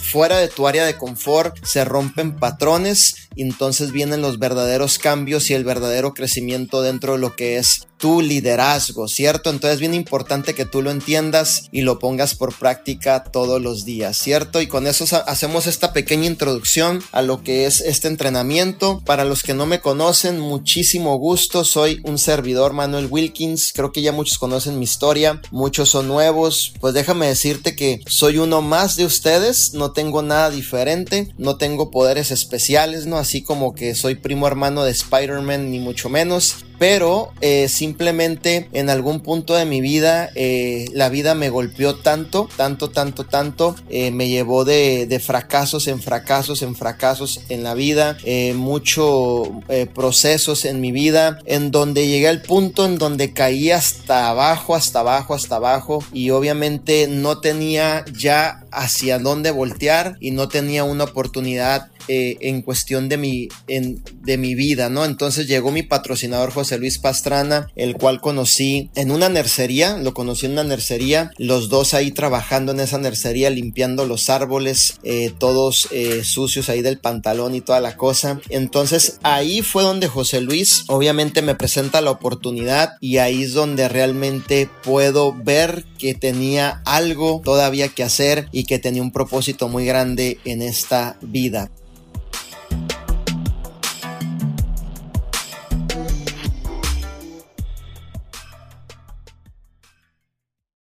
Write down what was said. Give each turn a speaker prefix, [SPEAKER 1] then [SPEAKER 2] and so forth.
[SPEAKER 1] fuera de tu área de confort se rompen patrones y entonces vienen los verdaderos cambios y el verdadero crecimiento dentro de lo que es tu liderazgo, ¿cierto? Entonces es bien importante que tú lo entiendas y lo pongas por práctica todos los días, ¿cierto? Y con eso hacemos esta pequeña introducción a lo que es este entrenamiento. Para los que no me conocen, muchísimo gusto. Soy un servidor Manuel Wilkins. Creo que ya muchos conocen mi historia, muchos son nuevos. Pues déjame decirte que soy uno más de ustedes. No tengo nada diferente, no tengo poderes especiales, ¿no? Así como que soy primo hermano de Spider-Man, ni mucho menos pero eh, simplemente en algún punto de mi vida eh, la vida me golpeó tanto, tanto, tanto, tanto, eh, me llevó de, fracasos en fracasos en fracasos en la vida, muchos procesos en mi vida, en donde llegué al punto en donde caí hasta abajo, hasta abajo, hasta abajo y obviamente no tenía ya hacia dónde voltear y no tenía una oportunidad en cuestión de mi, de mi vida, ¿no? Entonces llegó mi patrocinador José Luis Pastrana, el cual conocí en una nercería, lo conocí en una nercería, los dos ahí trabajando en esa nercería, limpiando los árboles, eh, todos eh, sucios ahí del pantalón y toda la cosa. Entonces ahí fue donde José Luis obviamente me presenta la oportunidad y ahí es donde realmente puedo ver que tenía algo todavía que hacer y que tenía un propósito muy grande en esta vida.